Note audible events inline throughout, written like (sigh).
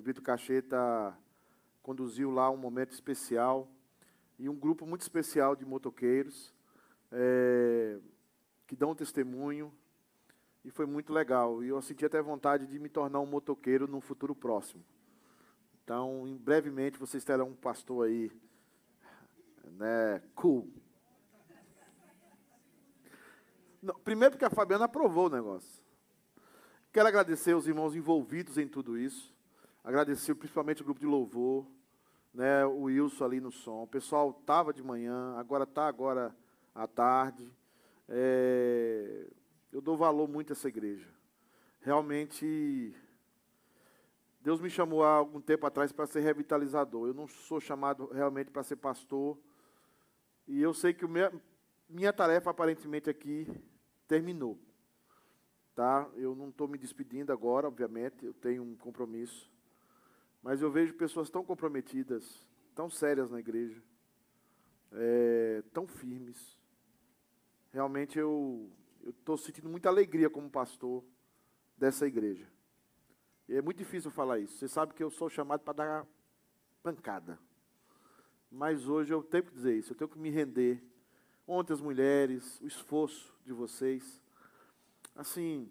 presbítero Cacheta conduziu lá um momento especial e um grupo muito especial de motoqueiros é, que dão testemunho e foi muito legal. E eu senti até vontade de me tornar um motoqueiro no futuro próximo. Então, em brevemente, vocês terão um pastor aí, né, cool. Não, primeiro porque a Fabiana aprovou o negócio. Quero agradecer os irmãos envolvidos em tudo isso. Agradecer principalmente o grupo de louvor, né, o Wilson ali no som. O pessoal estava de manhã, agora está agora à tarde. É, eu dou valor muito a essa igreja. Realmente, Deus me chamou há algum tempo atrás para ser revitalizador. Eu não sou chamado realmente para ser pastor. E eu sei que minha, minha tarefa aparentemente aqui terminou. Tá? Eu não estou me despedindo agora, obviamente, eu tenho um compromisso. Mas eu vejo pessoas tão comprometidas, tão sérias na igreja, é, tão firmes. Realmente eu estou sentindo muita alegria como pastor dessa igreja. E é muito difícil falar isso. Você sabe que eu sou chamado para dar pancada. Mas hoje eu tenho que dizer isso, eu tenho que me render. Ontem as mulheres, o esforço de vocês. Assim,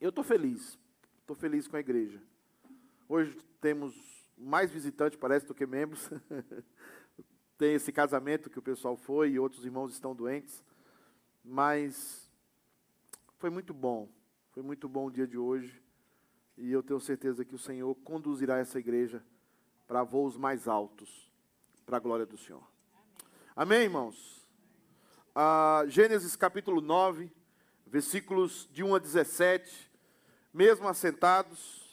eu estou feliz. Estou feliz com a igreja. Hoje temos mais visitantes, parece, do que membros. (laughs) Tem esse casamento que o pessoal foi e outros irmãos estão doentes. Mas foi muito bom, foi muito bom o dia de hoje. E eu tenho certeza que o Senhor conduzirá essa igreja para voos mais altos, para a glória do Senhor. Amém, irmãos? Ah, Gênesis capítulo 9, versículos de 1 a 17, mesmo assentados.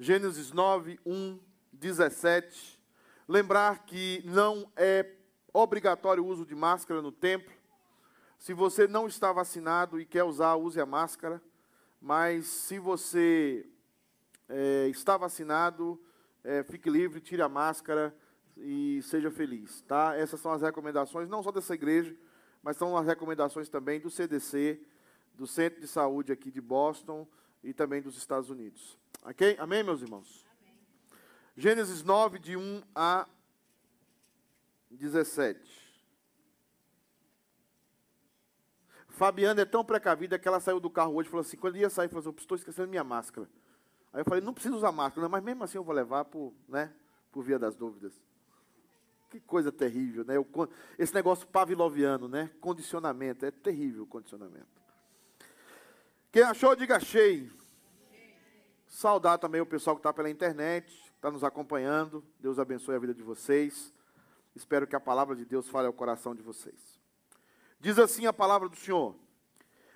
Gênesis 9, 1, 17. Lembrar que não é obrigatório o uso de máscara no templo. Se você não está vacinado e quer usar, use a máscara. Mas se você é, está vacinado, é, fique livre, tire a máscara e seja feliz, tá? Essas são as recomendações, não só dessa igreja, mas são as recomendações também do CDC, do Centro de Saúde aqui de Boston e também dos Estados Unidos. Ok? Amém, meus irmãos? Amém. Gênesis 9, de 1 a 17. Fabiana é tão precavida que ela saiu do carro hoje e falou assim: quando ia sair, falou assim: estou esquecendo minha máscara. Aí eu falei: não preciso usar máscara, mas mesmo assim eu vou levar por, né, por via das dúvidas. Que coisa terrível, né? Esse negócio pavloviano, né? Condicionamento, é terrível o condicionamento. Quem achou, diga achei. Saudar também o pessoal que está pela internet, está nos acompanhando. Deus abençoe a vida de vocês. Espero que a palavra de Deus fale ao coração de vocês. Diz assim a palavra do Senhor: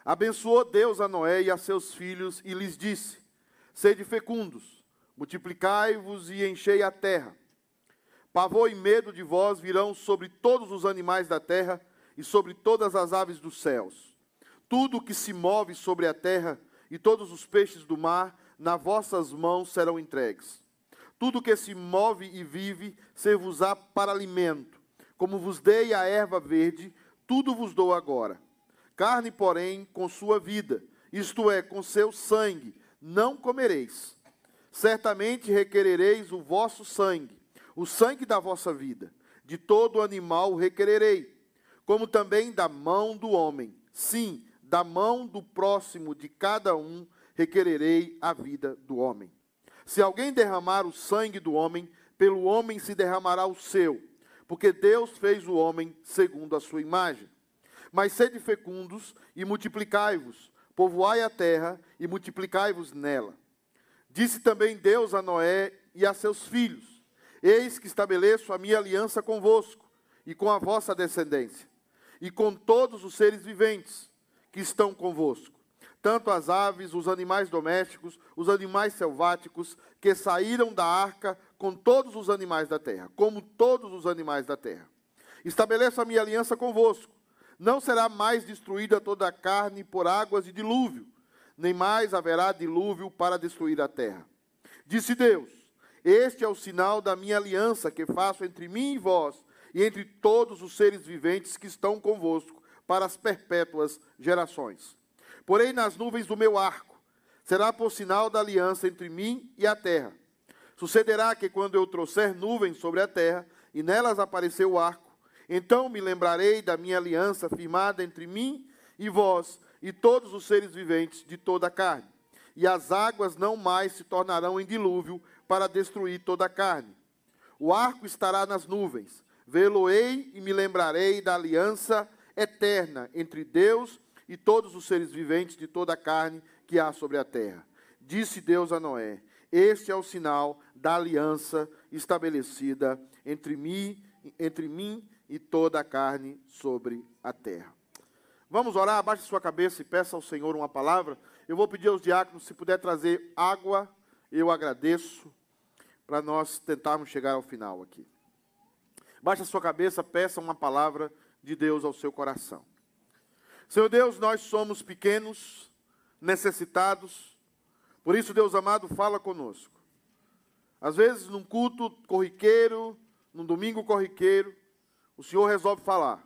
Abençoou Deus a Noé e a seus filhos e lhes disse: Sede fecundos, multiplicai-vos e enchei a terra. Pavor e medo de vós virão sobre todos os animais da terra e sobre todas as aves dos céus. Tudo que se move sobre a terra e todos os peixes do mar, nas vossas mãos serão entregues. Tudo que se move e vive, ser-vos-á para alimento. Como vos dei a erva verde, tudo vos dou agora. Carne, porém, com sua vida, isto é, com seu sangue, não comereis. Certamente requerereis o vosso sangue, o sangue da vossa vida. De todo animal requererei, como também da mão do homem. Sim, da mão do próximo de cada um requererei a vida do homem. Se alguém derramar o sangue do homem, pelo homem se derramará o seu porque Deus fez o homem segundo a sua imagem. Mas sede fecundos e multiplicai-vos, povoai a terra e multiplicai-vos nela. Disse também Deus a Noé e a seus filhos: Eis que estabeleço a minha aliança convosco e com a vossa descendência, e com todos os seres viventes que estão convosco, tanto as aves, os animais domésticos, os animais selváticos que saíram da arca com todos os animais da terra, como todos os animais da terra. Estabeleço a minha aliança convosco. Não será mais destruída toda a carne por águas de dilúvio, nem mais haverá dilúvio para destruir a terra. Disse Deus: Este é o sinal da minha aliança que faço entre mim e vós, e entre todos os seres viventes que estão convosco, para as perpétuas gerações. Porém, nas nuvens do meu arco será por sinal da aliança entre mim e a terra. Sucederá que quando eu trouxer nuvens sobre a terra e nelas aparecer o arco, então me lembrarei da minha aliança firmada entre mim e vós e todos os seres viventes de toda a carne. E as águas não mais se tornarão em dilúvio para destruir toda a carne. O arco estará nas nuvens. Vê-lo-ei e me lembrarei da aliança eterna entre Deus e todos os seres viventes de toda a carne que há sobre a terra. Disse Deus a Noé: Este é o sinal da aliança estabelecida entre mim, entre mim e toda a carne sobre a terra. Vamos orar, abaixe sua cabeça e peça ao Senhor uma palavra. Eu vou pedir aos diáconos, se puder trazer água, eu agradeço, para nós tentarmos chegar ao final aqui. Baixe a sua cabeça, peça uma palavra de Deus ao seu coração. Senhor Deus, nós somos pequenos, necessitados, por isso, Deus amado, fala conosco. Às vezes, num culto corriqueiro, num domingo corriqueiro, o Senhor resolve falar.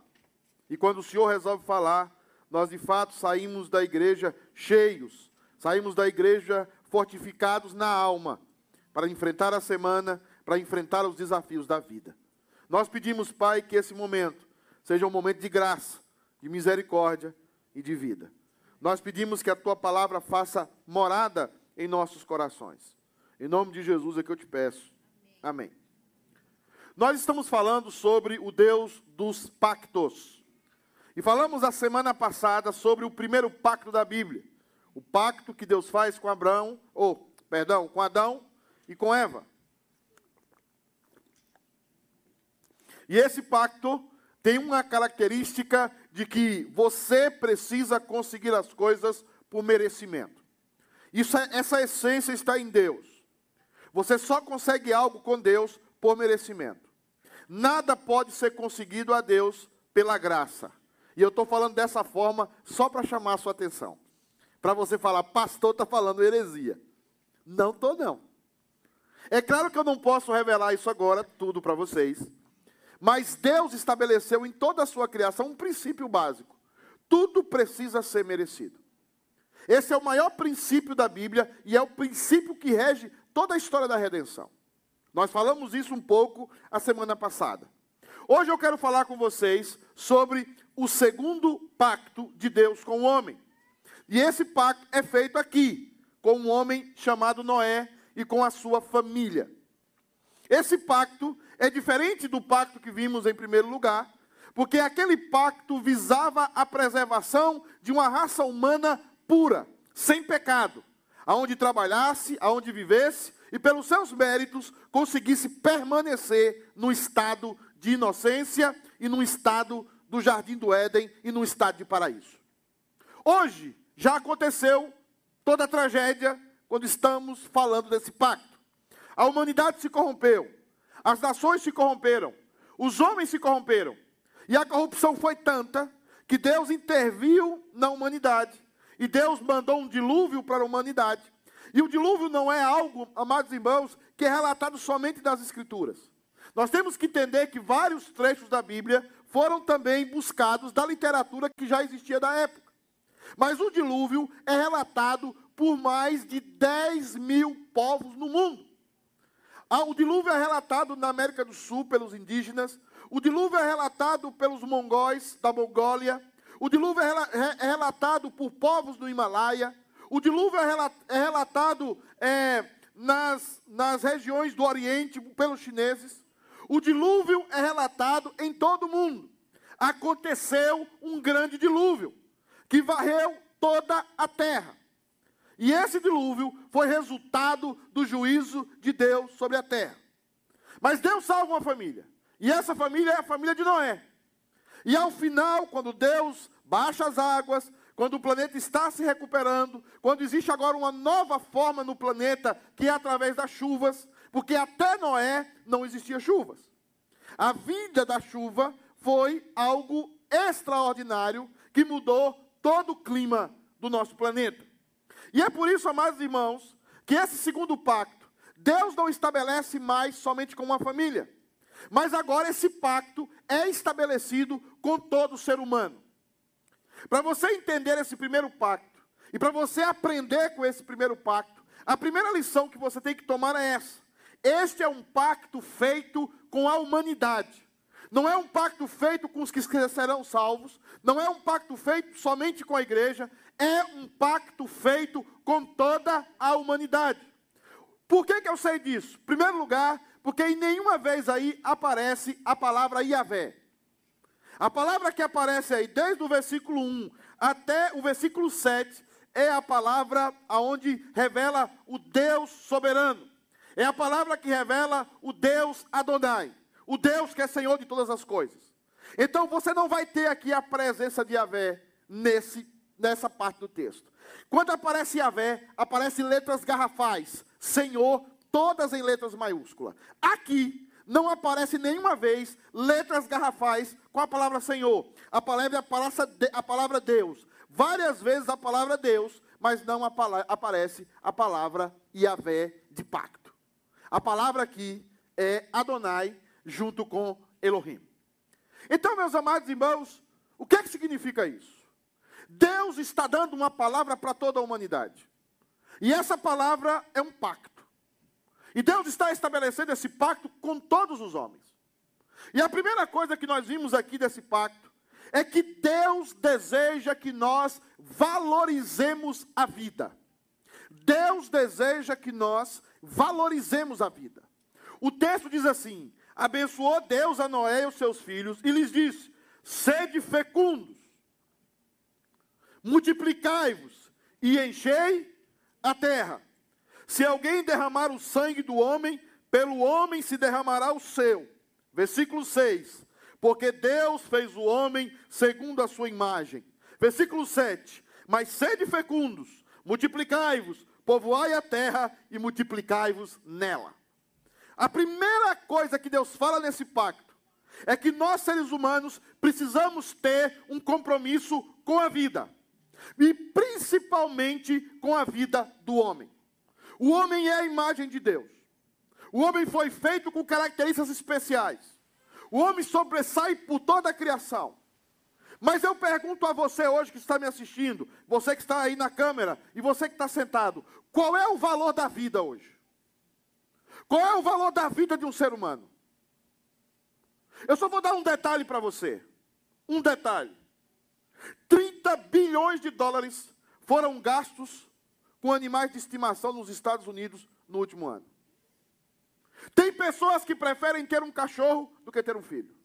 E quando o Senhor resolve falar, nós de fato saímos da igreja cheios, saímos da igreja fortificados na alma, para enfrentar a semana, para enfrentar os desafios da vida. Nós pedimos, Pai, que esse momento seja um momento de graça, de misericórdia e de vida. Nós pedimos que a tua palavra faça morada em nossos corações. Em nome de Jesus é que eu te peço. Amém. Nós estamos falando sobre o Deus dos pactos. E falamos a semana passada sobre o primeiro pacto da Bíblia. O pacto que Deus faz com Abraão, ou, perdão, com Adão e com Eva. E esse pacto tem uma característica de que você precisa conseguir as coisas por merecimento. Isso, é, essa essência está em Deus. Você só consegue algo com Deus por merecimento. Nada pode ser conseguido a Deus pela graça. E eu estou falando dessa forma só para chamar a sua atenção. Para você falar, pastor está falando heresia. Não estou, não. É claro que eu não posso revelar isso agora, tudo para vocês. Mas Deus estabeleceu em toda a sua criação um princípio básico. Tudo precisa ser merecido. Esse é o maior princípio da Bíblia e é o princípio que rege toda a história da redenção. Nós falamos isso um pouco a semana passada. Hoje eu quero falar com vocês sobre o segundo pacto de Deus com o homem. E esse pacto é feito aqui, com um homem chamado Noé e com a sua família. Esse pacto é diferente do pacto que vimos em primeiro lugar, porque aquele pacto visava a preservação de uma raça humana pura, sem pecado, aonde trabalhasse, aonde vivesse e pelos seus méritos conseguisse permanecer no estado de inocência e no estado do jardim do Éden e no estado de paraíso. Hoje já aconteceu toda a tragédia quando estamos falando desse pacto. A humanidade se corrompeu, as nações se corromperam, os homens se corromperam, e a corrupção foi tanta que Deus interviu na humanidade e Deus mandou um dilúvio para a humanidade. E o dilúvio não é algo, amados irmãos, que é relatado somente das Escrituras. Nós temos que entender que vários trechos da Bíblia foram também buscados da literatura que já existia da época. Mas o dilúvio é relatado por mais de 10 mil povos no mundo. Ah, o dilúvio é relatado na América do Sul pelos indígenas, o dilúvio é relatado pelos mongóis da Mongólia, o dilúvio é, é relatado por povos do Himalaia, o dilúvio é, é relatado é, nas, nas regiões do Oriente pelos chineses. O dilúvio é relatado em todo o mundo. Aconteceu um grande dilúvio que varreu toda a terra. E esse dilúvio foi resultado do juízo de Deus sobre a terra. Mas Deus salva uma família. E essa família é a família de Noé. E ao final, quando Deus baixa as águas, quando o planeta está se recuperando, quando existe agora uma nova forma no planeta, que é através das chuvas, porque até Noé não existia chuvas. A vinda da chuva foi algo extraordinário que mudou todo o clima do nosso planeta. E é por isso, amados irmãos, que esse segundo pacto, Deus não estabelece mais somente com uma família, mas agora esse pacto é estabelecido com todo ser humano. Para você entender esse primeiro pacto, E para você aprender com esse primeiro pacto, a primeira lição que você tem que tomar é essa. Este é um pacto feito com a humanidade. Não é um pacto feito com os que serão salvos, não é um pacto feito somente com a igreja, é um pacto feito com toda a humanidade. Por que, que eu sei disso? Em primeiro lugar, porque em nenhuma vez aí aparece a palavra Yahvé. A palavra que aparece aí, desde o versículo 1 até o versículo 7, é a palavra aonde revela o Deus soberano. É a palavra que revela o Deus Adonai, o Deus que é Senhor de todas as coisas. Então você não vai ter aqui a presença de Yahvé nesse, nessa parte do texto. Quando aparece Yahvé, aparecem letras garrafais, Senhor, todas em letras maiúsculas. Aqui não aparece nenhuma vez letras garrafais com a palavra Senhor. A palavra, a palavra Deus. Várias vezes a palavra Deus, mas não aparece a palavra Yahvé de pacto. A palavra aqui é Adonai junto com Elohim. Então, meus amados irmãos, o que, é que significa isso? Deus está dando uma palavra para toda a humanidade. E essa palavra é um pacto. E Deus está estabelecendo esse pacto com todos os homens. E a primeira coisa que nós vimos aqui desse pacto é que Deus deseja que nós valorizemos a vida. Deus deseja que nós valorizemos a vida. O texto diz assim: Abençoou Deus a Noé e os seus filhos e lhes disse: Sede fecundos, multiplicai-vos e enchei a terra. Se alguém derramar o sangue do homem, pelo homem se derramará o seu. Versículo 6. Porque Deus fez o homem segundo a sua imagem. Versículo 7. Mas sede fecundos, multiplicai-vos, povoai a terra e multiplicai-vos nela. A primeira coisa que Deus fala nesse pacto é que nós, seres humanos, precisamos ter um compromisso com a vida, e principalmente com a vida do homem. O homem é a imagem de Deus. O homem foi feito com características especiais. O homem sobressai por toda a criação. Mas eu pergunto a você hoje que está me assistindo, você que está aí na câmera e você que está sentado, qual é o valor da vida hoje? Qual é o valor da vida de um ser humano? Eu só vou dar um detalhe para você. Um detalhe. 30 bilhões de dólares foram gastos com animais de estimação nos Estados Unidos no último ano. Tem pessoas que preferem ter um cachorro do que ter um filho.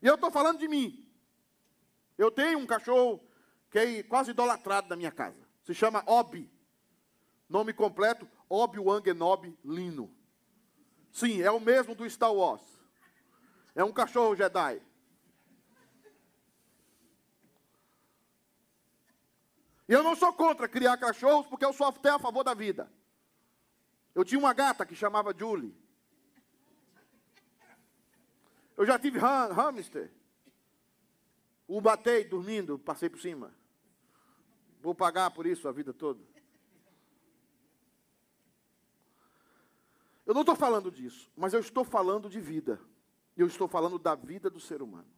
E eu estou falando de mim. Eu tenho um cachorro que é quase idolatrado na minha casa. Se chama Obi. Nome completo, Obi-Wan Kenobi Lino. Sim, é o mesmo do Star Wars. É um cachorro Jedi. Eu não sou contra criar cachorros, porque eu sou até a favor da vida. Eu tinha uma gata que chamava Julie. Eu já tive ham, hamster. O batei dormindo, passei por cima. Vou pagar por isso a vida toda. Eu não estou falando disso, mas eu estou falando de vida. Eu estou falando da vida do ser humano.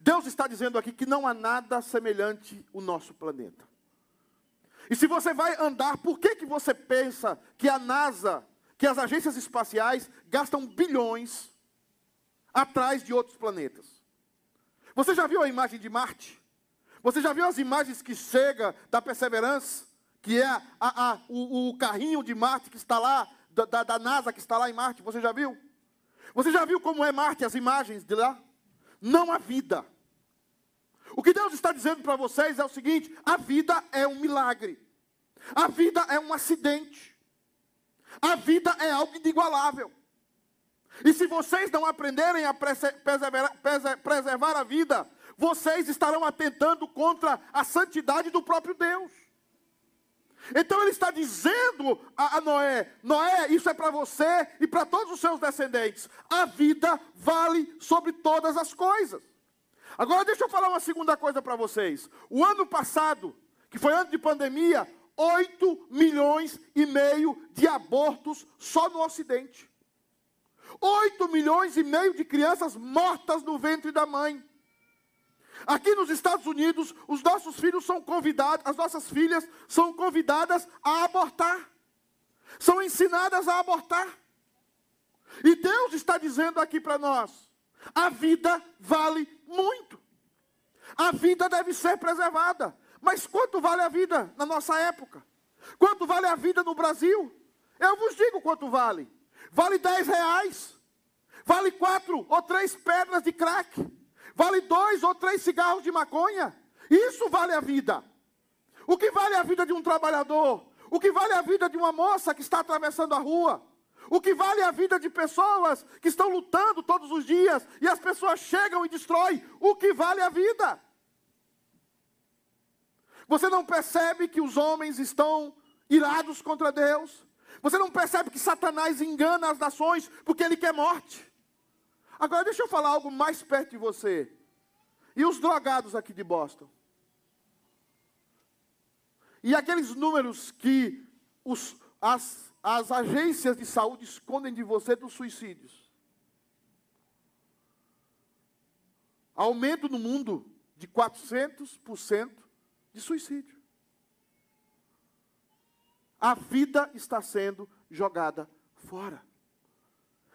Deus está dizendo aqui que não há nada semelhante o nosso planeta. E se você vai andar, por que, que você pensa que a NASA, que as agências espaciais gastam bilhões atrás de outros planetas? Você já viu a imagem de Marte? Você já viu as imagens que chega da Perseverance, que é a, a, o, o, carrinho de Marte que está lá, da, da NASA que está lá em Marte? Você já viu? Você já viu como é Marte, as imagens de lá? Não há vida. O que Deus está dizendo para vocês é o seguinte: a vida é um milagre. A vida é um acidente. A vida é algo inigualável. E se vocês não aprenderem a preservar a vida, vocês estarão atentando contra a santidade do próprio Deus. Então ele está dizendo a, Noé: Noé, isso é para você e para todos os seus descendentes. A vida vale sobre todas as coisas. Agora deixa eu falar uma segunda coisa para vocês. O ano passado, que foi ano de pandemia, 8 milhões e meio de abortos só no Ocidente. 8 milhões e meio de crianças mortas no ventre da mãe. Aqui nos Estados Unidos, os nossos filhos são convidados, as nossas filhas são convidadas a abortar. São ensinadas a abortar. E Deus está dizendo aqui para nós: a vida vale muito. A vida deve ser preservada. Mas quanto vale a vida na nossa época? Quanto vale a vida no Brasil? Eu vos digo quanto vale. Vale 10 reais. Vale quatro ou três pedras de crack. Vale dois ou três cigarros de maconha. Isso vale a vida. O que vale a vida de um trabalhador? O que vale a vida de uma moça que está atravessando a rua? O que vale a vida de pessoas que estão lutando todos os dias e as pessoas chegam e destroem? O que vale a vida? Você não percebe que os homens estão irados contra Deus? Você não percebe que Satanás engana as nações porque ele quer morte? Agora deixa eu falar algo mais perto de você. E os drogados aqui de Boston? E aqueles números que os, as, as agências de saúde escondem de você dos suicídios? Aumento no mundo de 400% de suicídio. A vida está sendo jogada fora.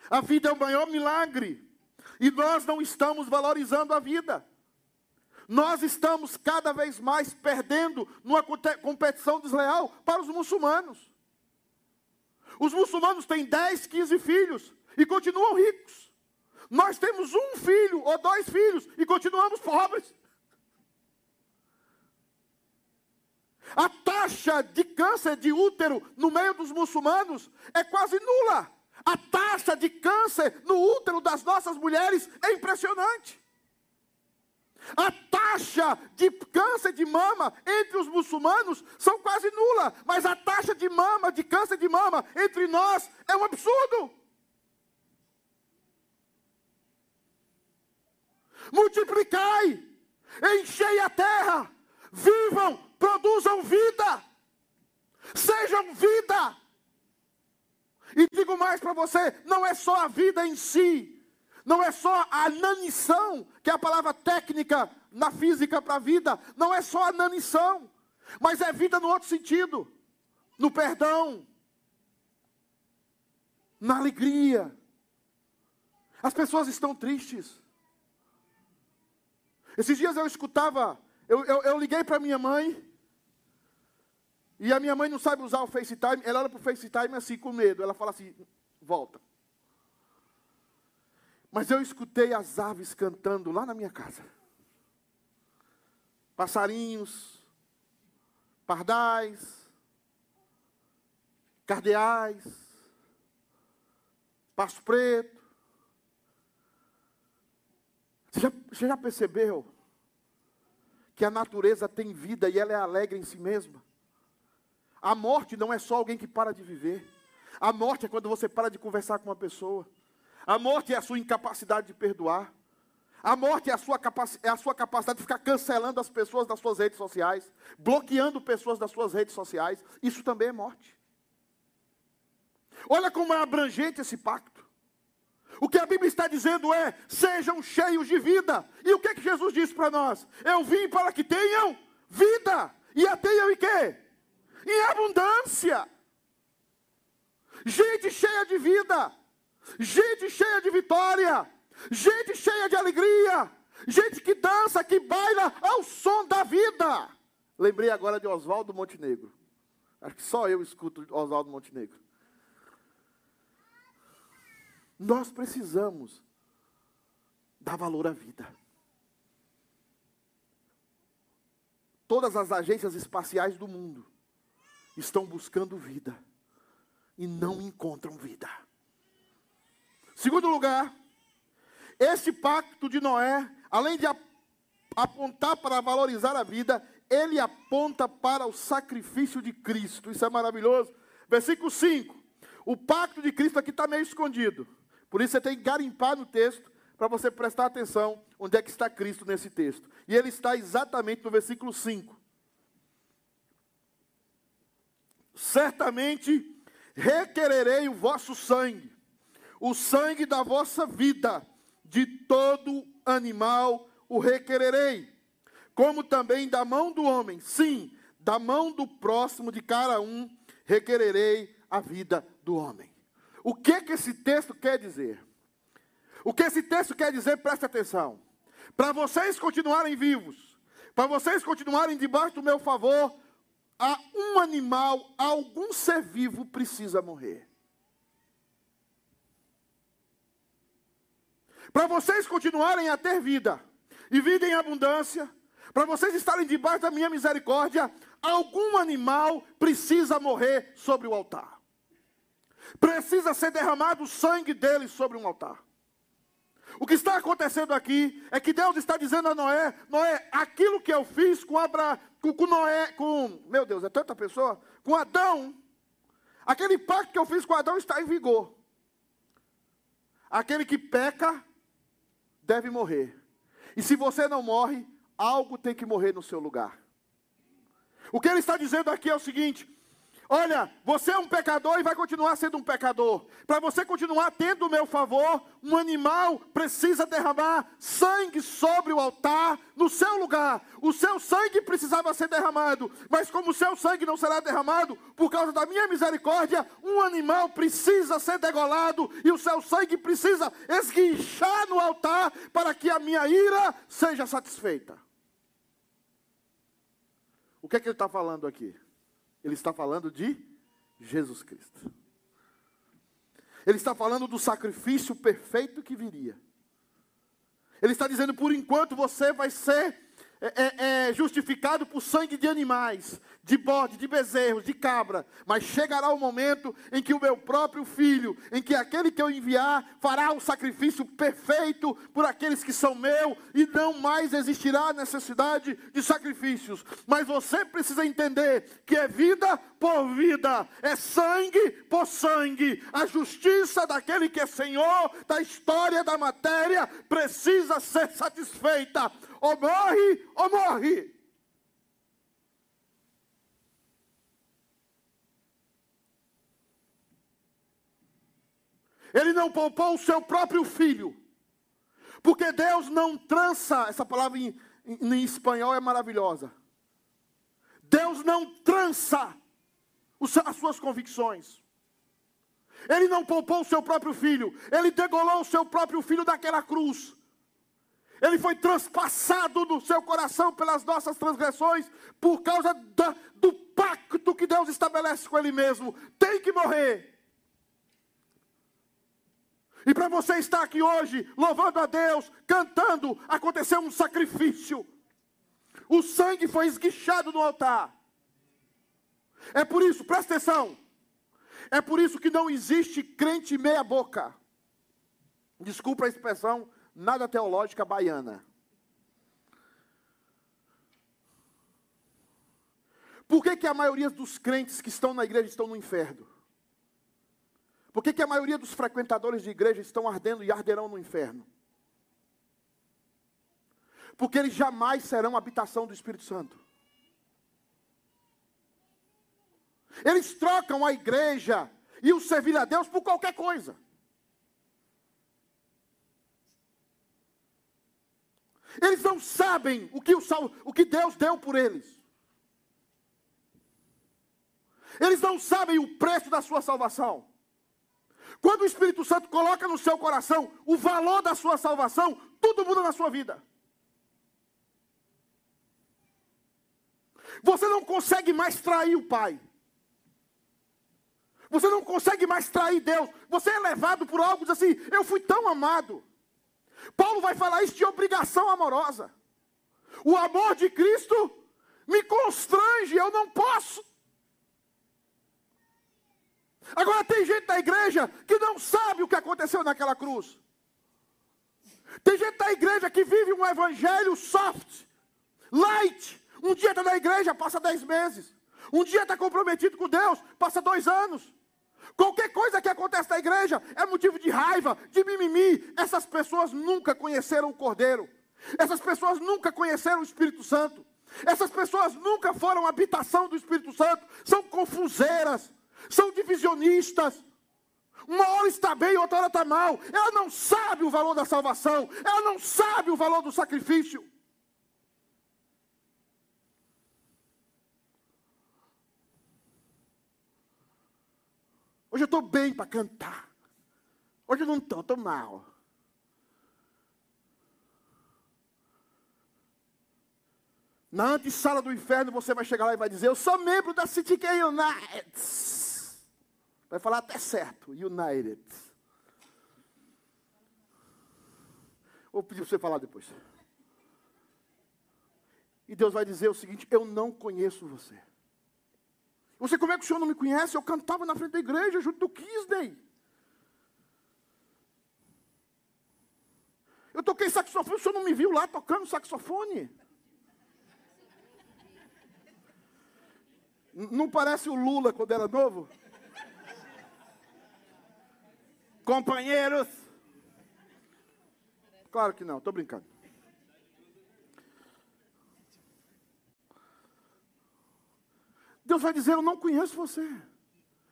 A vida é o maior milagre. E nós não estamos valorizando a vida. Nós estamos cada vez mais perdendo numa competição desleal para os muçulmanos. Os muçulmanos têm 10, 15 filhos e continuam ricos. Nós temos um filho ou dois filhos e continuamos pobres. A taxa de câncer de útero no meio dos muçulmanos é quase nula. A taxa de câncer no útero das nossas mulheres é impressionante. A taxa de câncer de mama entre os muçulmanos são quase nula, mas a taxa de mama, de câncer de mama entre nós é um absurdo. Multiplicai, enchei a terra, vivam, produzam vida, sejam vida. E digo mais para você: não é só a vida em si, não é só a nanição, que é a palavra técnica na física para a vida, não é só a nanição, mas é vida no outro sentido, no perdão, na alegria. As pessoas estão tristes. Esses dias eu escutava, eu, eu, eu liguei para minha mãe, e a minha mãe não sabe usar o FaceTime, ela olha para o FaceTime assim, com medo. Ela fala assim: volta. Mas eu escutei as aves cantando lá na minha casa. Passarinhos, pardais, cardeais, passo preto. Você já, você já percebeu que a natureza tem vida e ela é alegre em si mesma? A morte não é só alguém que para de viver. A morte é quando você para de conversar com uma pessoa. A morte é a sua incapacidade de perdoar. A morte é a, sua é a sua capacidade de ficar cancelando as pessoas das suas redes sociais, bloqueando pessoas das suas redes sociais. Isso também é morte. Olha como é abrangente esse pacto. O que a Bíblia está dizendo é: sejam cheios de vida. E o que, é que Jesus disse para nós? Eu vim para que tenham vida. E a tenham em quê? Em abundância. Gente cheia de vida, gente cheia de vitória, gente cheia de alegria, gente que dança, que baila ao som da vida. Lembrei agora de Oswaldo Montenegro. Acho que só eu escuto Oswaldo Montenegro. Nós precisamos dar valor à vida. Todas as agências espaciais do mundo estão buscando vida e não encontram vida. Segundo lugar, esse pacto de Noé, além de apontar para valorizar a vida, ele aponta para o sacrifício de Cristo. Isso é maravilhoso. Versículo 5. O pacto de Cristo aqui está meio escondido. Por isso você tem que garimpar no texto para você prestar atenção onde é que está Cristo nesse texto. E ele está exatamente no versículo 5. Certamente requererei o vosso sangue, o sangue da vossa vida, de todo animal o requererei. como também da mão do homem, sim, da mão do próximo de cada um, requererei a vida do homem. O que que esse texto quer dizer? O que esse texto quer dizer, preste atenção. Para vocês continuarem vivos, para vocês continuarem debaixo do meu favor, há um animal, algum ser vivo precisa morrer. Para vocês continuarem a ter vida, e vida em abundância, para vocês estarem debaixo da minha misericórdia, algum animal precisa morrer sobre o altar. Precisa ser derramado o sangue dele sobre um altar. O que está acontecendo aqui é que Deus está dizendo a Noé: Noé, aquilo que eu fiz com, Abra, com, com Noé, com, meu Deus, é tanta pessoa, com Adão, aquele pacto que eu fiz com Adão está em vigor. Aquele que peca deve morrer. E se você não morre, algo tem que morrer no seu lugar. O que ele está dizendo aqui é o seguinte: Olha, você é um pecador e vai continuar sendo um pecador. Para você continuar tendo o meu favor, um animal precisa derramar sangue sobre o altar no seu lugar. O seu sangue precisava ser derramado, mas como o seu sangue não será derramado, por causa da minha misericórdia, um animal precisa ser degolado e o seu sangue precisa esguinchar no altar para que a minha ira seja satisfeita. O que é que ele está falando aqui? Ele está falando de Jesus Cristo. Ele está falando do sacrifício perfeito que viria. Ele está dizendo: por enquanto você vai ser é, é, é, justificado por sangue de animais, de bode, de bezerros, de cabra, mas chegará o momento em que o meu próprio filho, em que aquele que eu enviar, fará o sacrifício perfeito por aqueles que são meu, e não mais existirá necessidade de sacrifícios. Mas você precisa entender que é vida por vida, é sangue por sangue. A justiça daquele que é Senhor da história da matéria precisa ser satisfeita ou morre ou morre. Ele não poupou o seu próprio filho. Porque Deus não trança, essa palavra em, em, em espanhol é maravilhosa. Deus não trança as suas convicções. Ele não poupou o seu próprio filho, ele degolou o seu próprio filho daquela cruz. Ele foi transpassado no seu coração pelas nossas transgressões, por causa da, do pacto que Deus estabelece com Ele mesmo. Tem que morrer. E para você estar aqui hoje, louvando a Deus, cantando, aconteceu um sacrifício. O sangue foi esguichado no altar. É por isso, presta atenção. É por isso que não existe crente meia-boca. Desculpa a expressão, nada teológica baiana. Por que, que a maioria dos crentes que estão na igreja estão no inferno? Por que, que a maioria dos frequentadores de igreja estão ardendo e arderão no inferno? Porque eles jamais serão habitação do Espírito Santo. Eles trocam a igreja e o servir a Deus por qualquer coisa. Eles não sabem o que, o, o que Deus deu por eles. Eles não sabem o preço da sua salvação. Quando o Espírito Santo coloca no seu coração o valor da sua salvação, tudo muda na sua vida. Você não consegue mais trair o Pai. Você não consegue mais trair Deus. Você é levado por algo diz assim: eu fui tão amado. Paulo vai falar isso de obrigação amorosa. O amor de Cristo me constrange, eu não posso. Agora tem gente da igreja que não sabe o que aconteceu naquela cruz. Tem gente da igreja que vive um evangelho soft, light. Um dia está na igreja, passa dez meses. Um dia está comprometido com Deus, passa dois anos. Qualquer coisa que acontece na igreja é motivo de raiva, de mimimi. Essas pessoas nunca conheceram o Cordeiro. Essas pessoas nunca conheceram o Espírito Santo. Essas pessoas nunca foram habitação do Espírito Santo. São confuseiras, são divisionistas. Uma hora está bem, outra hora está mal. Ela não sabe o valor da salvação. Ela não sabe o valor do sacrifício. Hoje eu estou bem para cantar. Hoje eu não estou, estou mal. Na antessala do inferno, você vai chegar lá e vai dizer: Eu sou membro da City United. Vai falar até certo, United. Vou pedir para você falar depois. E Deus vai dizer o seguinte: Eu não conheço você. Você, como é que o senhor não me conhece? Eu cantava na frente da igreja, junto do Kisney. Eu toquei saxofone, o senhor não me viu lá tocando saxofone? Não parece o Lula quando era novo? Companheiros. Claro que não, estou brincando. Deus vai dizer: Eu não conheço você.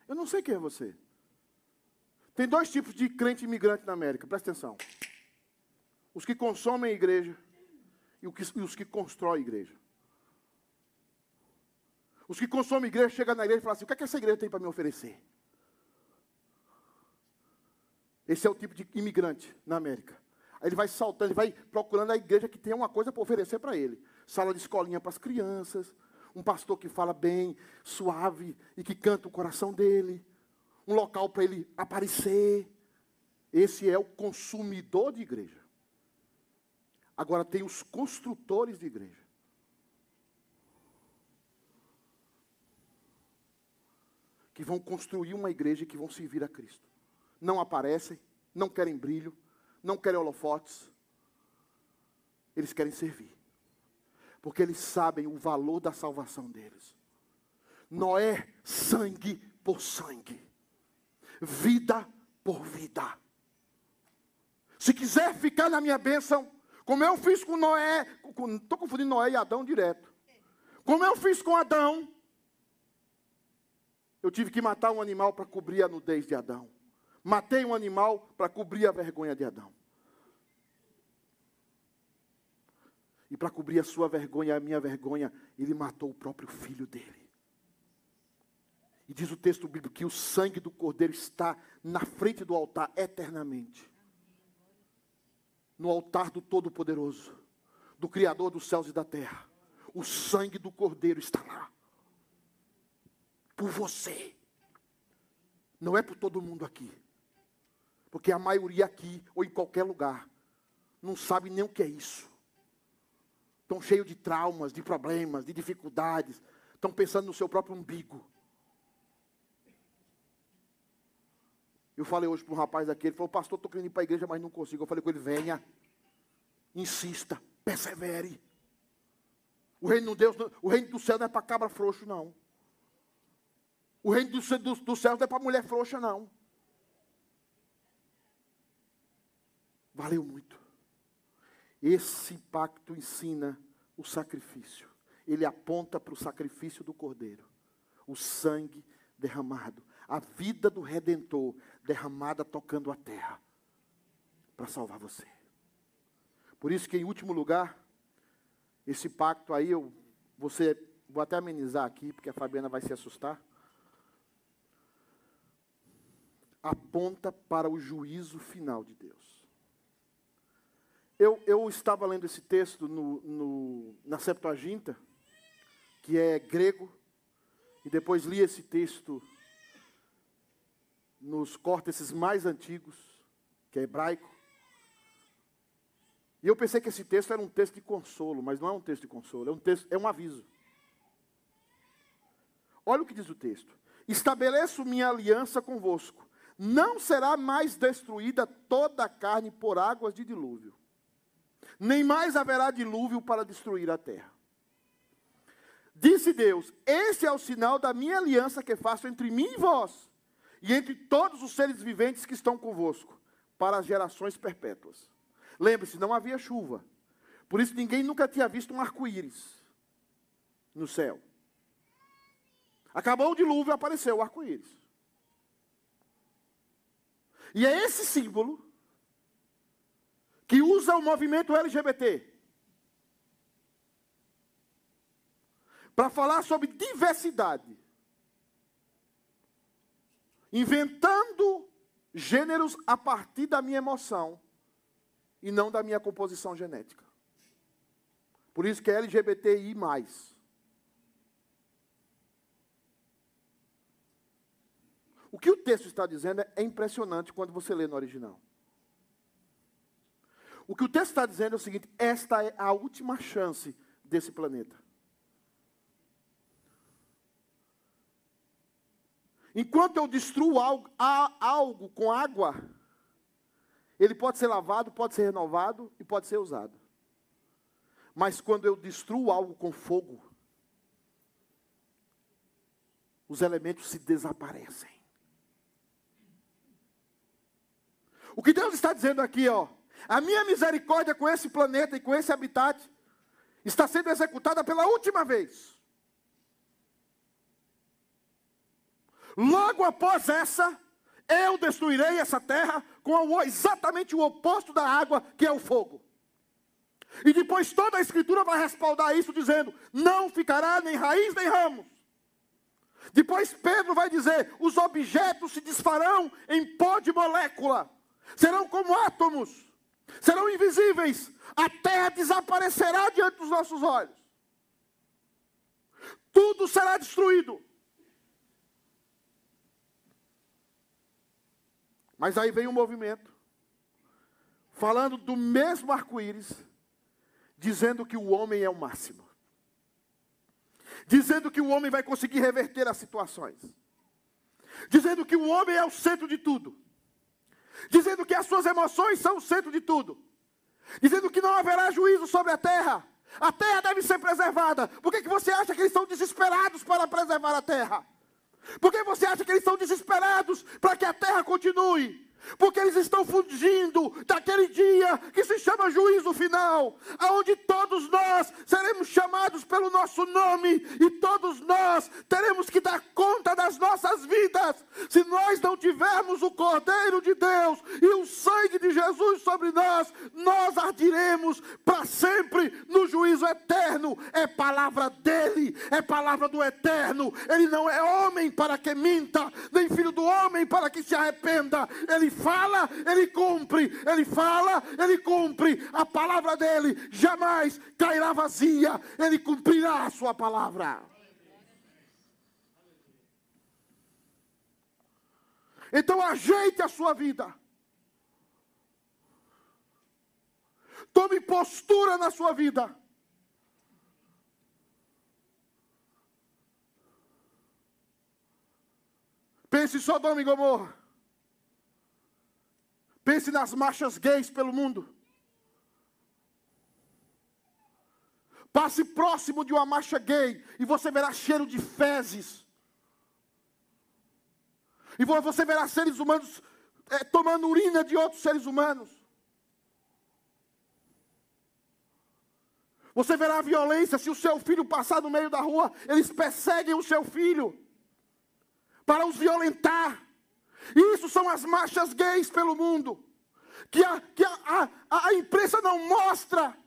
Eu não sei quem é você. Tem dois tipos de crente imigrante na América, presta atenção: os que consomem a igreja e os que constroem a igreja. Os que consomem a igreja chegam na igreja e falam assim: o que, é que essa igreja tem para me oferecer? Esse é o tipo de imigrante na América. Aí ele vai saltando, ele vai procurando a igreja que tem uma coisa para oferecer para ele. Sala de escolinha para as crianças, um pastor que fala bem, suave e que canta o coração dele, um local para ele aparecer. Esse é o consumidor de igreja. Agora tem os construtores de igreja. Que vão construir uma igreja e que vão servir a Cristo. Não aparecem, não querem brilho, não querem holofotes. Eles querem servir porque eles sabem o valor da salvação deles. Noé, sangue por sangue, vida por vida. Se quiser ficar na minha bênção, como eu fiz com Noé, estou confundindo Noé e Adão direto. Como eu fiz com Adão, eu tive que matar um animal para cobrir a nudez de Adão. Matei um animal para cobrir a vergonha de Adão. E para cobrir a sua vergonha a minha vergonha, ele matou o próprio filho dele. E diz o texto bíblico que o sangue do cordeiro está na frente do altar eternamente. No altar do Todo-Poderoso, do Criador dos céus e da terra. O sangue do cordeiro está lá. Por você. Não é por todo mundo aqui. Porque a maioria aqui, ou em qualquer lugar, não sabe nem o que é isso estão cheios de traumas, de problemas, de dificuldades, estão pensando no seu próprio umbigo. Eu falei hoje para um rapaz aqui, ele falou, pastor, estou querendo ir para a igreja, mas não consigo. Eu falei com ele, venha, insista, persevere. O reino, de Deus, o reino do céu não é para cabra frouxo, não. O reino do, do, do céu não é para mulher frouxa, não. Valeu muito. Esse pacto ensina o sacrifício. Ele aponta para o sacrifício do cordeiro, o sangue derramado, a vida do redentor derramada tocando a terra para salvar você. Por isso que em último lugar, esse pacto aí eu você vou até amenizar aqui, porque a Fabiana vai se assustar. Aponta para o juízo final de Deus. Eu, eu estava lendo esse texto no, no, na Septuaginta, que é grego, e depois li esse texto nos córteces mais antigos, que é hebraico. E eu pensei que esse texto era um texto de consolo, mas não é um texto de consolo, é um texto, é um aviso. Olha o que diz o texto: Estabeleço minha aliança convosco. Não será mais destruída toda a carne por águas de dilúvio nem mais haverá dilúvio para destruir a terra. Disse Deus: Esse é o sinal da minha aliança que faço entre mim e vós, e entre todos os seres viventes que estão convosco, para as gerações perpétuas. Lembre-se, não havia chuva. Por isso ninguém nunca tinha visto um arco-íris no céu. Acabou o dilúvio, apareceu o arco-íris. E é esse símbolo que usa o movimento LGBT para falar sobre diversidade. inventando gêneros a partir da minha emoção e não da minha composição genética. Por isso que é LGBTI. O que o texto está dizendo é impressionante quando você lê no original. O que o texto está dizendo é o seguinte: esta é a última chance desse planeta. Enquanto eu destruo algo, algo com água, ele pode ser lavado, pode ser renovado e pode ser usado. Mas quando eu destruo algo com fogo, os elementos se desaparecem. O que Deus está dizendo aqui, ó, a minha misericórdia com esse planeta e com esse habitat está sendo executada pela última vez. Logo após essa, eu destruirei essa terra com exatamente o oposto da água, que é o fogo. E depois toda a escritura vai respaldar isso, dizendo: não ficará nem raiz nem ramos. Depois Pedro vai dizer: os objetos se desfarão em pó de molécula, serão como átomos, serão invisíveis, a terra desaparecerá diante dos nossos olhos, tudo será destruído. Mas aí vem um movimento, falando do mesmo arco-íris, dizendo que o homem é o máximo, dizendo que o homem vai conseguir reverter as situações, dizendo que o homem é o centro de tudo, dizendo que as suas emoções são o centro de tudo, dizendo que não haverá juízo sobre a terra. A terra deve ser preservada. Por que, que você acha que eles estão desesperados para preservar a terra? Por que você acha que eles estão desesperados para que a terra continue? Porque eles estão fugindo daquele dia que se chama juízo final, aonde todos nós seremos chamados pelo nosso nome e todos nós teremos que dar conta das nossas vidas. Se nós não tivermos o Cordeiro de Deus e o sangue de Jesus sobre nós, nós ardiremos para sempre no juízo eterno. É palavra dele, é palavra do eterno. Ele não é homem para que minta, nem filho do homem para que se arrependa. Ele fala, ele cumpre. Ele fala, ele cumpre. A palavra dele jamais cairá vazia. Ele cumprirá a sua palavra. Então ajeite a sua vida. Tome postura na sua vida. Pense só Sodoma e Gomorra. Pense nas marchas gays pelo mundo. Passe próximo de uma marcha gay e você verá cheiro de fezes. E você verá seres humanos é, tomando urina de outros seres humanos. Você verá violência se o seu filho passar no meio da rua, eles perseguem o seu filho para os violentar. Isso são as marchas gays pelo mundo. Que a, que a, a, a imprensa não mostra.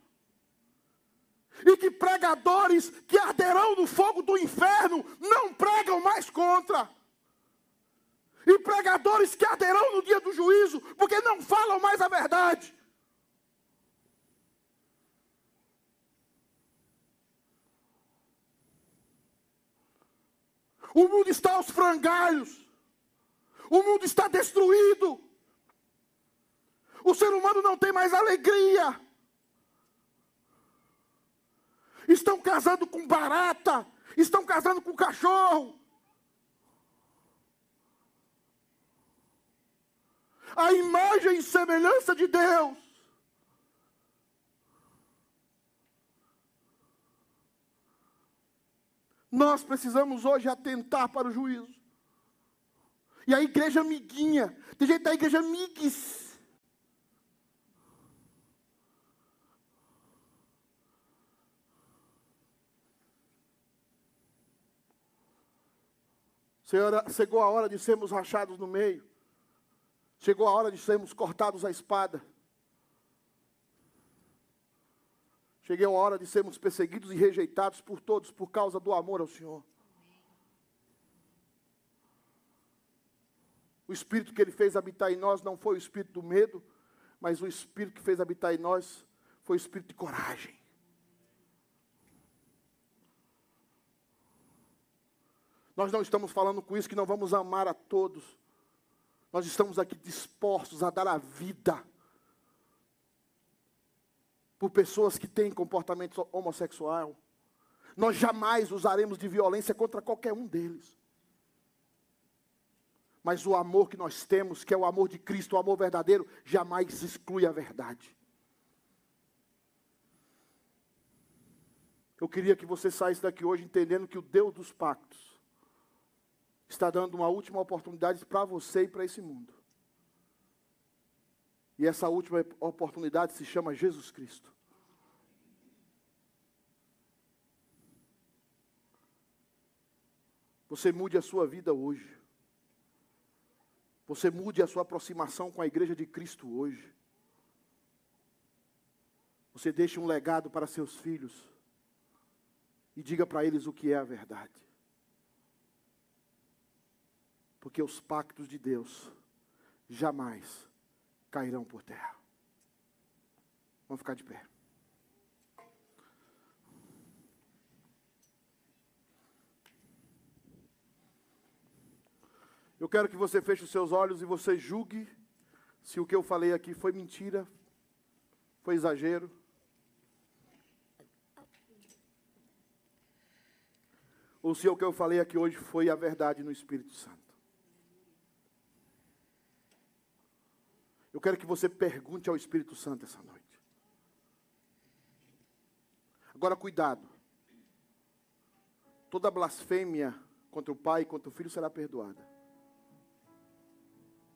E que pregadores que arderão no fogo do inferno não pregam mais contra. E pregadores que arderão no dia do juízo, porque não falam mais a verdade. O mundo está aos frangalhos. O mundo está destruído. O ser humano não tem mais alegria. Estão casando com barata, estão casando com cachorro. A imagem e semelhança de Deus. Nós precisamos hoje atentar para o juízo. E a igreja amiguinha, tem gente da igreja amigues. Senhora, chegou a hora de sermos rachados no meio. Chegou a hora de sermos cortados à espada. Chegou a hora de sermos perseguidos e rejeitados por todos por causa do amor ao Senhor. O espírito que ele fez habitar em nós não foi o espírito do medo, mas o espírito que fez habitar em nós foi o espírito de coragem. Nós não estamos falando com isso que não vamos amar a todos. Nós estamos aqui dispostos a dar a vida por pessoas que têm comportamento homossexual. Nós jamais usaremos de violência contra qualquer um deles. Mas o amor que nós temos, que é o amor de Cristo, o amor verdadeiro, jamais exclui a verdade. Eu queria que você saísse daqui hoje entendendo que o Deus dos pactos está dando uma última oportunidade para você e para esse mundo. E essa última oportunidade se chama Jesus Cristo. Você mude a sua vida hoje. Você mude a sua aproximação com a igreja de Cristo hoje. Você deixe um legado para seus filhos e diga para eles o que é a verdade. Porque os pactos de Deus jamais cairão por terra. Vamos ficar de pé. Eu quero que você feche os seus olhos e você julgue se o que eu falei aqui foi mentira, foi exagero. Ou se o que eu falei aqui hoje foi a verdade no Espírito Santo. Eu quero que você pergunte ao Espírito Santo essa noite. Agora, cuidado. Toda blasfêmia contra o Pai e contra o Filho será perdoada.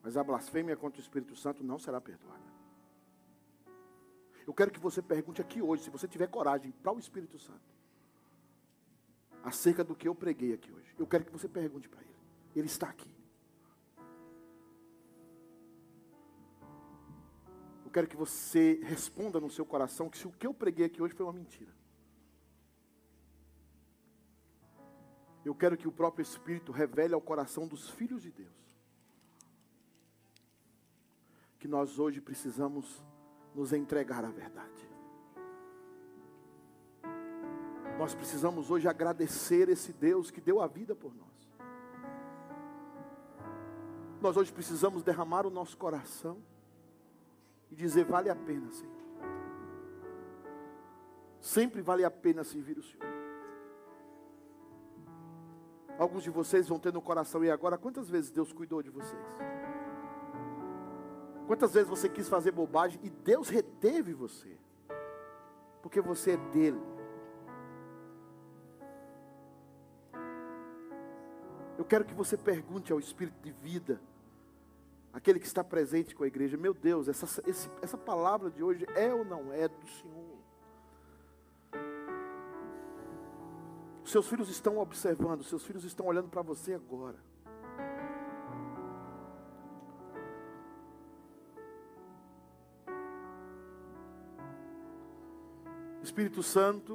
Mas a blasfêmia contra o Espírito Santo não será perdoada. Eu quero que você pergunte aqui hoje, se você tiver coragem, para o Espírito Santo, acerca do que eu preguei aqui hoje. Eu quero que você pergunte para ele. Ele está aqui. Eu quero que você responda no seu coração que se o que eu preguei aqui hoje foi uma mentira. Eu quero que o próprio Espírito revele ao coração dos filhos de Deus que nós hoje precisamos nos entregar à verdade. Nós precisamos hoje agradecer esse Deus que deu a vida por nós. Nós hoje precisamos derramar o nosso coração e dizer: vale a pena, Senhor. Sempre vale a pena servir o Senhor. Alguns de vocês vão ter no coração, e agora, quantas vezes Deus cuidou de vocês? Quantas vezes você quis fazer bobagem e Deus reteve você? Porque você é dele. Eu quero que você pergunte ao Espírito de vida, aquele que está presente com a igreja: Meu Deus, essa, esse, essa palavra de hoje é ou não é do Senhor? Seus filhos estão observando, seus filhos estão olhando para você agora. Espírito Santo,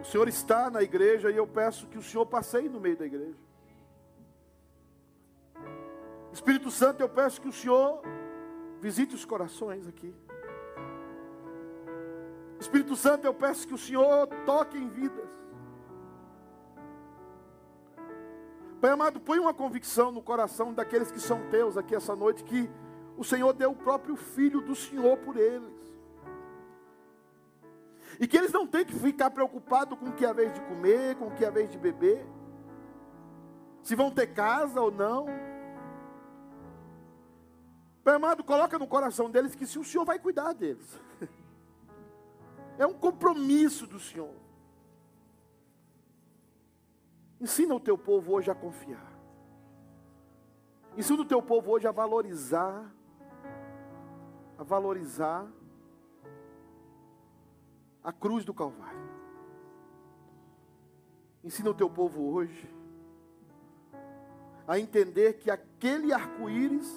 o Senhor está na igreja e eu peço que o Senhor passeie no meio da igreja. Espírito Santo, eu peço que o Senhor visite os corações aqui. Espírito Santo, eu peço que o Senhor toque em vidas. Pai amado, põe uma convicção no coração daqueles que são teus aqui essa noite, que o Senhor deu o próprio Filho do Senhor por eles. E que eles não têm que ficar preocupados com o que é a vez de comer, com o que é a vez de beber. Se vão ter casa ou não. Pai amado, coloca no coração deles que se o Senhor vai cuidar deles. (laughs) É um compromisso do Senhor. Ensina o teu povo hoje a confiar. Ensina o teu povo hoje a valorizar. A valorizar a cruz do Calvário. Ensina o teu povo hoje a entender que aquele arco-íris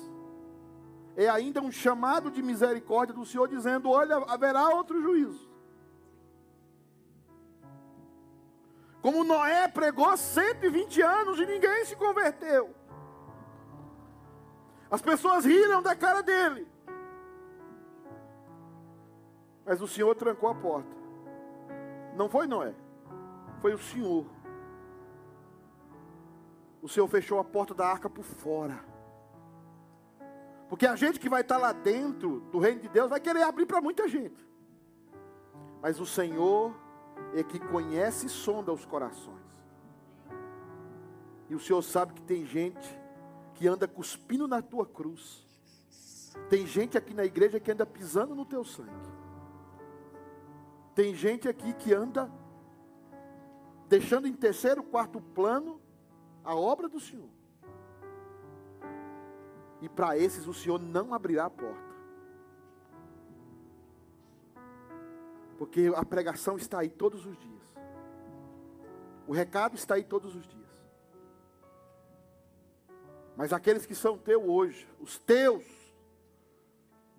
é ainda um chamado de misericórdia do Senhor, dizendo: olha, haverá outro juízo. Como Noé pregou 120 anos e ninguém se converteu. As pessoas riram da cara dele. Mas o Senhor trancou a porta. Não foi Noé, foi o Senhor. O Senhor fechou a porta da arca por fora. Porque a gente que vai estar lá dentro do reino de Deus vai querer abrir para muita gente. Mas o Senhor é que conhece e sonda os corações. E o Senhor sabe que tem gente que anda cuspindo na tua cruz. Tem gente aqui na igreja que anda pisando no teu sangue. Tem gente aqui que anda deixando em terceiro, quarto plano a obra do Senhor. E para esses o Senhor não abrirá a porta. Porque a pregação está aí todos os dias. O recado está aí todos os dias. Mas aqueles que são teus hoje, os teus,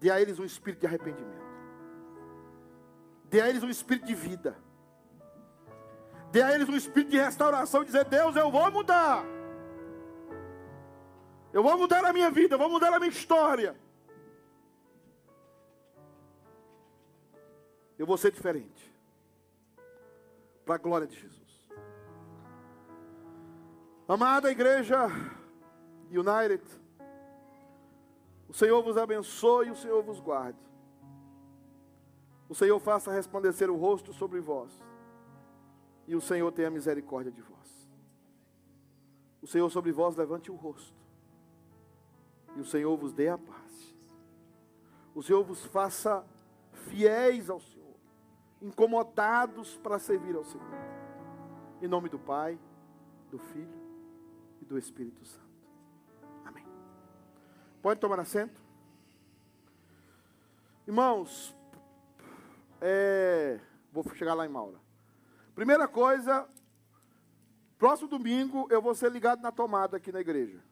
dê a eles um espírito de arrependimento. Dê a eles um espírito de vida. Dê a eles um espírito de restauração, dizer: Deus, eu vou mudar. Eu vou mudar a minha vida, eu vou mudar a minha história. Eu vou ser diferente. Para a glória de Jesus. Amada igreja United, o Senhor vos abençoe e o Senhor vos guarde. O Senhor faça resplandecer o rosto sobre vós. E o Senhor tenha misericórdia de vós. O Senhor sobre vós levante o rosto. E o Senhor vos dê a paz. O Senhor vos faça fiéis ao Senhor incomodados para servir ao Senhor. Em nome do Pai, do Filho e do Espírito Santo. Amém. Pode tomar assento? Irmãos, é, vou chegar lá em Maura. Primeira coisa, próximo domingo eu vou ser ligado na tomada aqui na igreja.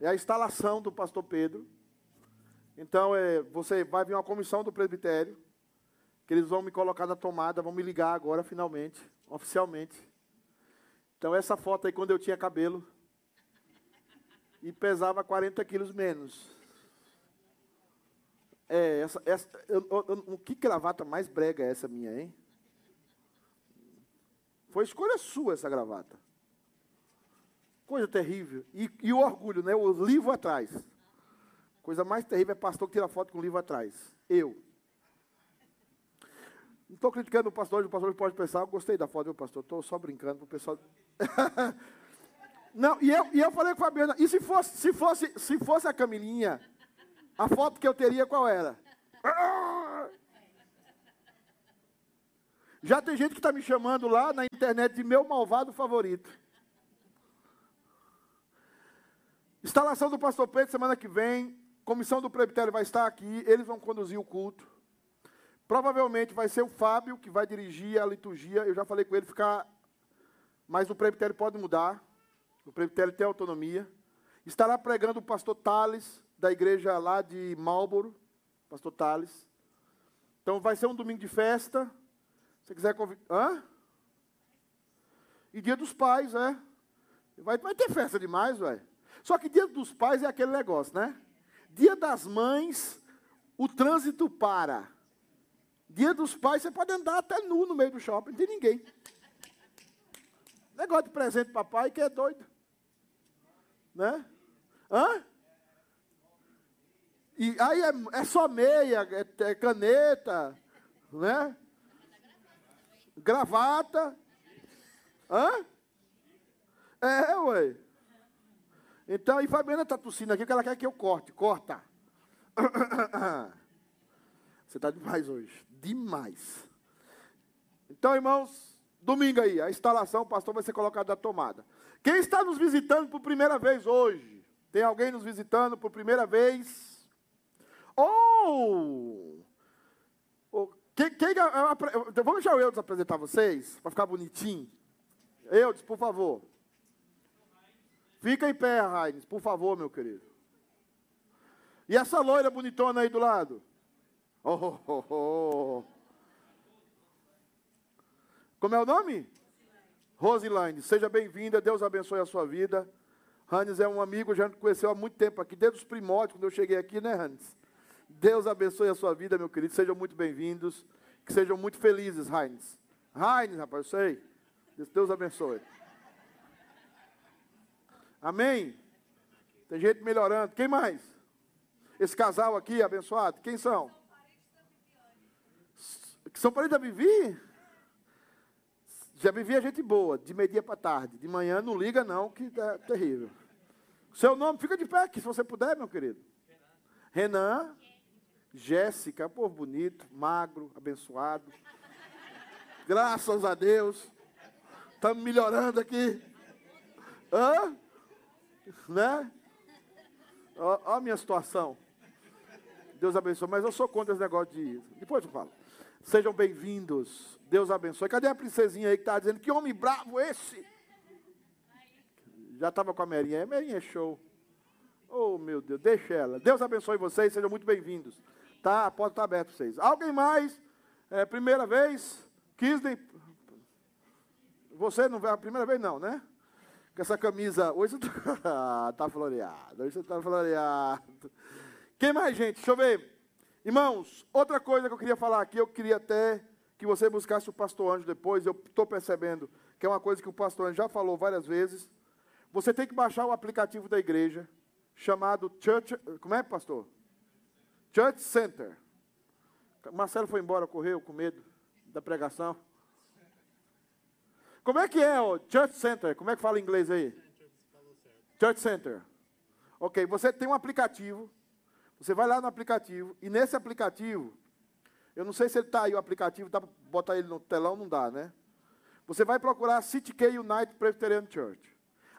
É a instalação do pastor Pedro. Então, é, você vai vir uma comissão do presbitério que eles vão me colocar na tomada, vão me ligar agora, finalmente, oficialmente. Então, essa foto aí, quando eu tinha cabelo, e pesava 40 quilos menos. É, essa, essa, eu, eu, eu, que gravata mais brega é essa minha, hein? Foi escolha sua essa gravata. Coisa terrível. E, e, o orgulho, né? O livro atrás. Coisa mais terrível é pastor que tira foto com o livro atrás. Eu. Não estou criticando o pastor, o pastor pode pensar, eu gostei da foto, do pastor? Estou só brincando para o pessoal. (laughs) Não, e eu, e eu falei com a Fabiana, e se fosse, se, fosse, se fosse a Camilinha, a foto que eu teria qual era? Já tem gente que está me chamando lá na internet de meu malvado favorito. Instalação do pastor Pedro semana que vem. Comissão do presbitério vai estar aqui. Eles vão conduzir o culto. Provavelmente vai ser o Fábio que vai dirigir a liturgia. Eu já falei com ele ficar. Mas o presbitério pode mudar. O presbitério tem autonomia. Estará pregando o pastor Tales, da igreja lá de Marlboro. Pastor Tales. Então vai ser um domingo de festa. Se quiser convidar. Hã? E dia dos pais, é. Vai, vai ter festa demais, velho. Só que dia dos pais é aquele negócio, né? Dia das mães, o trânsito para. Dia dos pais, você pode andar até nu no meio do shopping, não tem ninguém. Negócio de presente papai que é doido. Né? Hã? E aí é, é só meia, é, é, caneta, né? Gravata. Hã? É, ué. Então, e Fabiana está tossindo aqui, que ela quer que eu corte. Corta. (coughs) Você está demais hoje demais. Então, irmãos, domingo aí, a instalação, o pastor vai ser colocado na tomada. Quem está nos visitando por primeira vez hoje? Tem alguém nos visitando por primeira vez? Ou. Oh, quem, quem, vamos deixar o Eudes apresentar vocês, para ficar bonitinho. Eudes, por favor. Fica em pé, Raines, por favor, meu querido. E essa loira bonitona aí do lado? Oh, oh, oh. Como é o nome? Rosilaine, seja bem-vinda, Deus abençoe a sua vida. Hannes é um amigo, já conheceu há muito tempo aqui, desde os primórdios, quando eu cheguei aqui, né, Hannes? Deus abençoe a sua vida, meu querido. Sejam muito bem-vindos. Que sejam muito felizes, Heinz. Heinz, rapaz, sei. Deus abençoe. Amém? Tem gente melhorando. Quem mais? Esse casal aqui, abençoado. Quem são? Que são parentes da Vivi? Já vivia gente boa, de meio-dia para tarde. De manhã não liga, não, que é terrível. Seu nome, fica de pé aqui, se você puder, meu querido. Renan. Renan Jéssica, povo bonito, magro, abençoado. Graças a Deus. Estamos melhorando aqui. Hã? Né? Olha a minha situação. Deus abençoe. Mas eu sou contra esse negócio de. Depois eu falo. Sejam bem-vindos. Deus abençoe. Cadê a princesinha aí que está dizendo que homem bravo esse? Já estava com a Merinha. A Merinha é show. Oh, meu Deus, deixa ela. Deus abençoe vocês, sejam muito bem-vindos. Tá, a porta está aberta para vocês. Alguém mais? É, primeira vez? Kisney? Você não vai a primeira vez, não, né? Com essa camisa. Hoje você está (laughs) tá floreado. Hoje você está floreado. Quem mais, gente? Deixa eu ver. Irmãos, outra coisa que eu queria falar aqui, eu queria até que você buscasse o pastor Anjo depois. Eu estou percebendo que é uma coisa que o pastor Anjo já falou várias vezes. Você tem que baixar o aplicativo da igreja, chamado Church. Como é, pastor? Church Center. Marcelo foi embora, correu com medo da pregação. Como é que é o Church Center? Como é que fala em inglês aí? Church Center. Ok, você tem um aplicativo. Você vai lá no aplicativo. E nesse aplicativo, eu não sei se ele está aí, o aplicativo, tá, botar ele no telão, não dá, né? Você vai procurar City K United Presbyterian Church.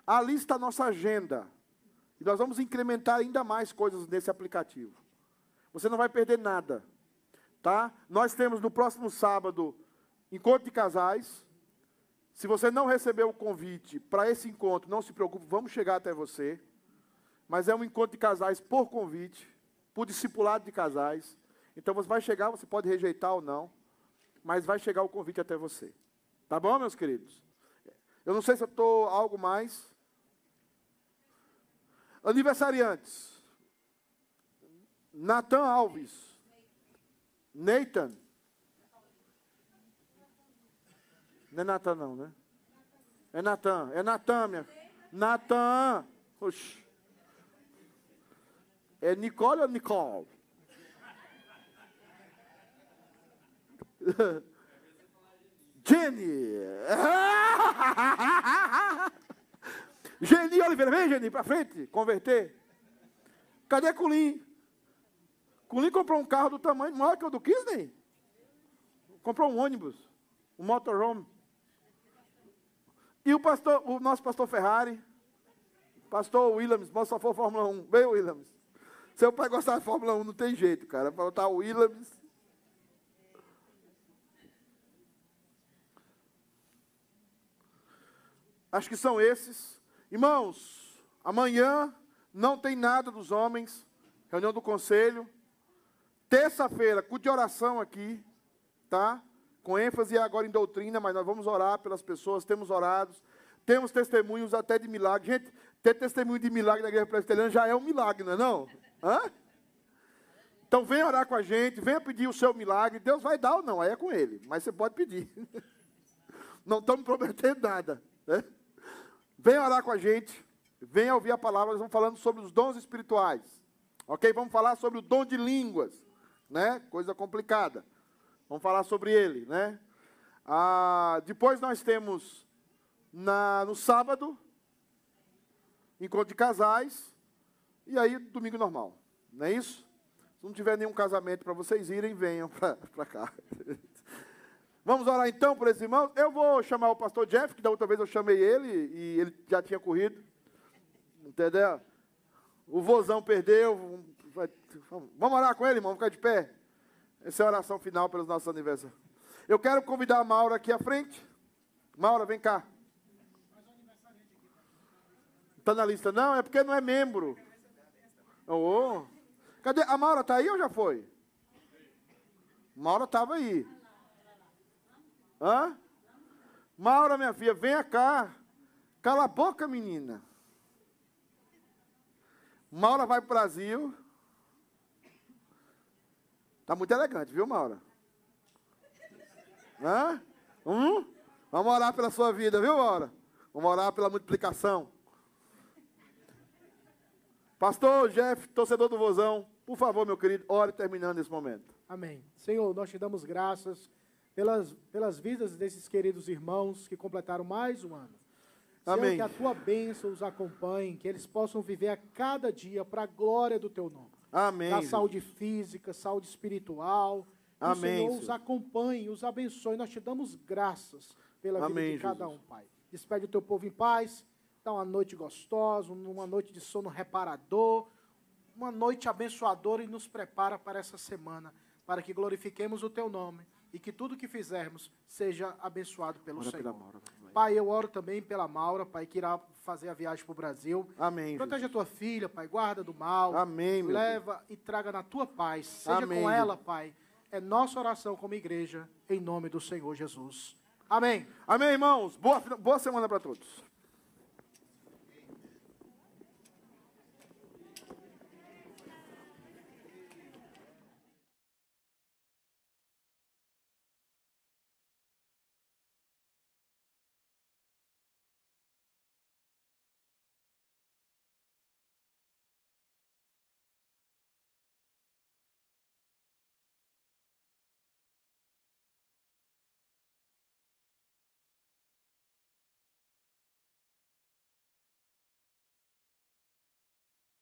Ali está a nossa agenda. E nós vamos incrementar ainda mais coisas nesse aplicativo. Você não vai perder nada. Tá? Nós temos no próximo sábado encontro de casais. Se você não recebeu o convite para esse encontro, não se preocupe, vamos chegar até você. Mas é um encontro de casais por convite, por discipulado de casais. Então você vai chegar, você pode rejeitar ou não, mas vai chegar o convite até você. Tá bom, meus queridos? Eu não sei se eu estou algo mais. Aniversariantes. Natan Alves. Nathan. Não é Natan não, né? É Natan. É Natan, minha. Natan. Oxi. É Nicole ou Nicole? (laughs) Jenny. (laughs) Geni Oliveira, vem Geni, para frente, converter. Cadê Culim? Culim comprou um carro do tamanho maior que o do Kisney. Comprou um ônibus, um motorhome. E o pastor, o nosso pastor Ferrari, pastor Williams, só for Fórmula 1. Veio Williams. Seu pai gostar de Fórmula 1, não tem jeito, cara. Para botar o Williams. Acho que são esses. Irmãos, amanhã não tem nada dos homens. Reunião do conselho. Terça-feira, culto de oração aqui, tá? Com ênfase agora em doutrina, mas nós vamos orar pelas pessoas, temos orados, temos testemunhos até de milagre. Gente, ter testemunho de milagre na igreja presbiteriana já é um milagre, não é não? Hã? Então venha orar com a gente, venha pedir o seu milagre. Deus vai dar ou não, aí é com ele, mas você pode pedir. (laughs) Não estamos prometendo nada. Né? Venha orar com a gente, venha ouvir a palavra, nós estamos falando sobre os dons espirituais. Ok? Vamos falar sobre o dom de línguas né? Coisa complicada. Vamos falar sobre ele, né? Ah, depois nós temos na, no sábado encontro de casais e aí domingo normal, não é isso? Se não tiver nenhum casamento para vocês irem, venham para (laughs) cá. Vamos orar então por esses irmãos. Eu vou chamar o pastor Jeff, que da outra vez eu chamei ele e ele já tinha corrido. Entendeu? O vozão perdeu, Vamos orar com ele, irmão? Ficar de pé. Essa é a oração final pelos nossos aniversários. Eu quero convidar a Maura aqui à frente. Maura, vem cá. Está na lista? Não, é porque não é membro. Oh. Cadê? A Maura está aí ou já foi? Maura estava aí. Hã? Maura, minha filha, venha cá. Cala a boca, menina. Maura vai para o Brasil. Está muito elegante, viu, Maura? Hã? Hum? Vamos orar pela sua vida, viu, Maura? Vamos orar pela multiplicação. Pastor Jeff, torcedor do Vozão, por favor, meu querido, ore terminando esse momento. Amém. Senhor, nós te damos graças pelas, pelas vidas desses queridos irmãos que completaram mais um ano. Senhor, Amém. que a tua bênção os acompanhe, que eles possam viver a cada dia para a glória do teu nome. Amém. Da Jesus. saúde física, saúde espiritual. Que Amém, O Senhor os Senhor. acompanhe, os abençoe. Nós te damos graças pela Amém, vida de cada Jesus. um, Pai. Despede o teu povo em paz. Dá uma noite gostosa, uma noite de sono reparador, uma noite abençoadora e nos prepara para essa semana, para que glorifiquemos o teu nome e que tudo que fizermos seja abençoado pelo Ora Senhor. Maura. Pai, eu oro também pela Maura, Pai, que irá fazer a viagem para o Brasil. Amém. Proteja Jesus. a tua filha, Pai, guarda do mal. Amém, Leva e traga na tua paz. Seja Amém, com ela. Pai. É nossa oração como igreja, em nome do Senhor Jesus. Amém. Amém, irmãos. Boa, boa semana para todos.